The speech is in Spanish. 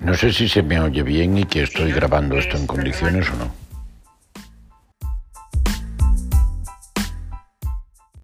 No sé si se me oye bien y que estoy grabando esto en condiciones o no.